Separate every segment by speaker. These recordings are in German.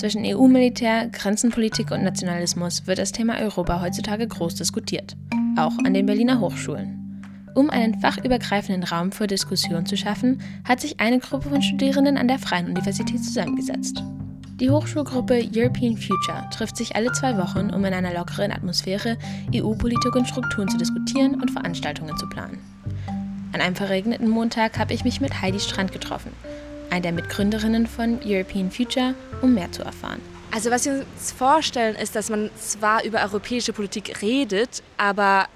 Speaker 1: Zwischen EU-Militär, Grenzenpolitik und Nationalismus wird das Thema Europa heutzutage groß diskutiert, auch an den Berliner Hochschulen. Um einen fachübergreifenden Raum für Diskussion zu schaffen, hat sich eine Gruppe von Studierenden an der Freien Universität zusammengesetzt. Die Hochschulgruppe European Future trifft sich alle zwei Wochen, um in einer lockeren Atmosphäre EU-Politik und Strukturen zu diskutieren und Veranstaltungen zu planen. An einem verregneten Montag habe ich mich mit Heidi Strand getroffen, einer der Mitgründerinnen von European Future, um mehr zu erfahren.
Speaker 2: Also was wir uns vorstellen, ist, dass man zwar über europäische Politik redet, aber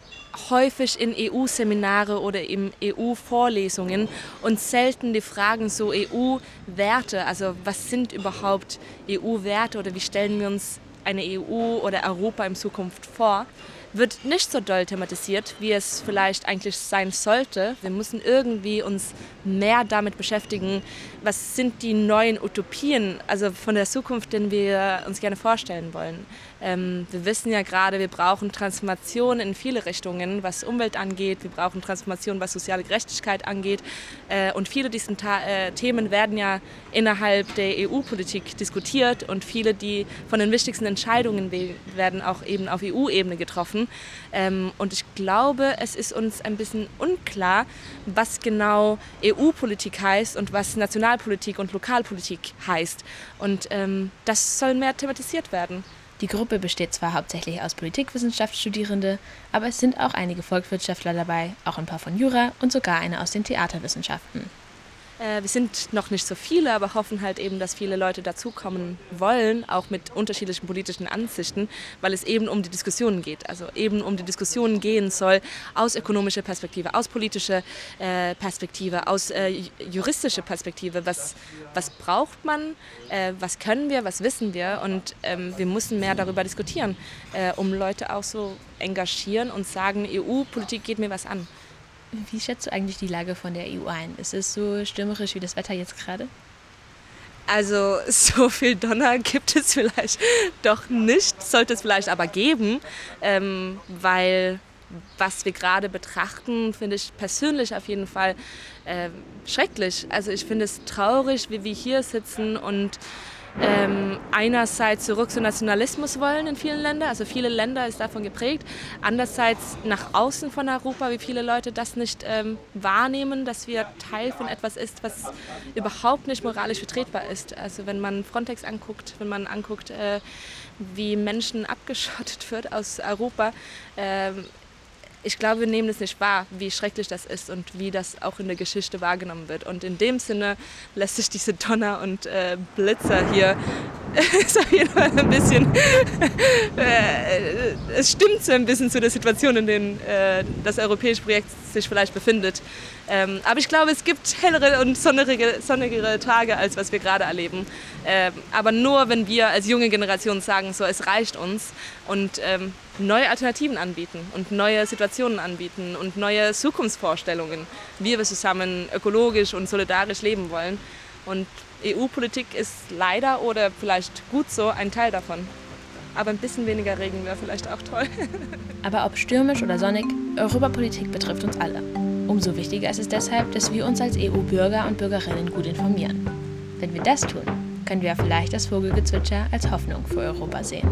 Speaker 2: häufig in EU-Seminare oder in EU-Vorlesungen und selten die Fragen so EU-Werte, also was sind überhaupt EU-Werte oder wie stellen wir uns eine EU oder Europa in Zukunft vor, wird nicht so doll thematisiert, wie es vielleicht eigentlich sein sollte. Wir müssen irgendwie uns mehr damit beschäftigen, was sind die neuen Utopien, also von der Zukunft, den wir uns gerne vorstellen wollen. Ähm, wir wissen ja gerade, wir brauchen Transformation in viele Richtungen, was Umwelt angeht. Wir brauchen Transformation, was soziale Gerechtigkeit angeht. Äh, und viele dieser äh, Themen werden ja innerhalb der EU-Politik diskutiert und viele die von den wichtigsten Entscheidungen werden auch eben auf EU-Ebene getroffen. Ähm, und ich glaube, es ist uns ein bisschen unklar, was genau EU-Politik heißt und was Nationalpolitik und Lokalpolitik heißt. Und ähm, das soll mehr thematisiert werden.
Speaker 1: Die Gruppe besteht zwar hauptsächlich aus Politikwissenschaftsstudierende, aber es sind auch einige Volkswirtschaftler dabei, auch ein paar von Jura und sogar eine aus den Theaterwissenschaften.
Speaker 2: Äh, wir sind noch nicht so viele, aber hoffen halt eben, dass viele Leute dazukommen wollen, auch mit unterschiedlichen politischen Ansichten, weil es eben um die Diskussionen geht. Also eben um die Diskussionen gehen soll aus ökonomischer Perspektive, aus politischer äh, Perspektive, aus äh, juristischer Perspektive. Was, was braucht man, was können wir, was wissen wir und ähm, wir müssen mehr darüber diskutieren, um Leute auch so engagieren und sagen, EU-Politik geht mir was an.
Speaker 1: Wie schätzt du eigentlich die Lage von der EU ein? Ist es so stürmerisch wie das Wetter jetzt gerade?
Speaker 2: Also so viel Donner gibt es vielleicht doch nicht, sollte es vielleicht aber geben, ähm, weil was wir gerade betrachten, finde ich persönlich auf jeden Fall äh, schrecklich. Also ich finde es traurig, wie wir hier sitzen und ähm, einerseits zurück zu Nationalismus wollen in vielen Ländern, also viele Länder ist davon geprägt, andererseits nach außen von Europa, wie viele Leute das nicht ähm, wahrnehmen, dass wir Teil von etwas ist, was überhaupt nicht moralisch vertretbar ist. Also wenn man Frontex anguckt, wenn man anguckt, äh, wie Menschen abgeschottet wird aus Europa, äh, ich glaube, wir nehmen es nicht wahr, wie schrecklich das ist und wie das auch in der Geschichte wahrgenommen wird. Und in dem Sinne lässt sich diese Donner und äh, Blitzer hier ist auf jeden Fall ein bisschen, äh, es stimmt so ein bisschen zu der Situation, in der äh, das europäische Projekt sich vielleicht befindet. Ähm, aber ich glaube, es gibt hellere und sonnigere, sonnigere Tage, als was wir gerade erleben. Ähm, aber nur, wenn wir als junge Generation sagen, so, es reicht uns und ähm, neue Alternativen anbieten und neue Situationen anbieten und neue Zukunftsvorstellungen, wie wir zusammen ökologisch und solidarisch leben wollen. Und EU-Politik ist leider oder vielleicht gut so ein Teil davon. Aber ein bisschen weniger Regen wäre vielleicht auch toll.
Speaker 1: Aber ob stürmisch oder sonnig, Europapolitik betrifft uns alle. Umso wichtiger ist es deshalb, dass wir uns als EU-Bürger und Bürgerinnen gut informieren. Wenn wir das tun, können wir vielleicht das Vogelgezwitscher als Hoffnung für Europa sehen.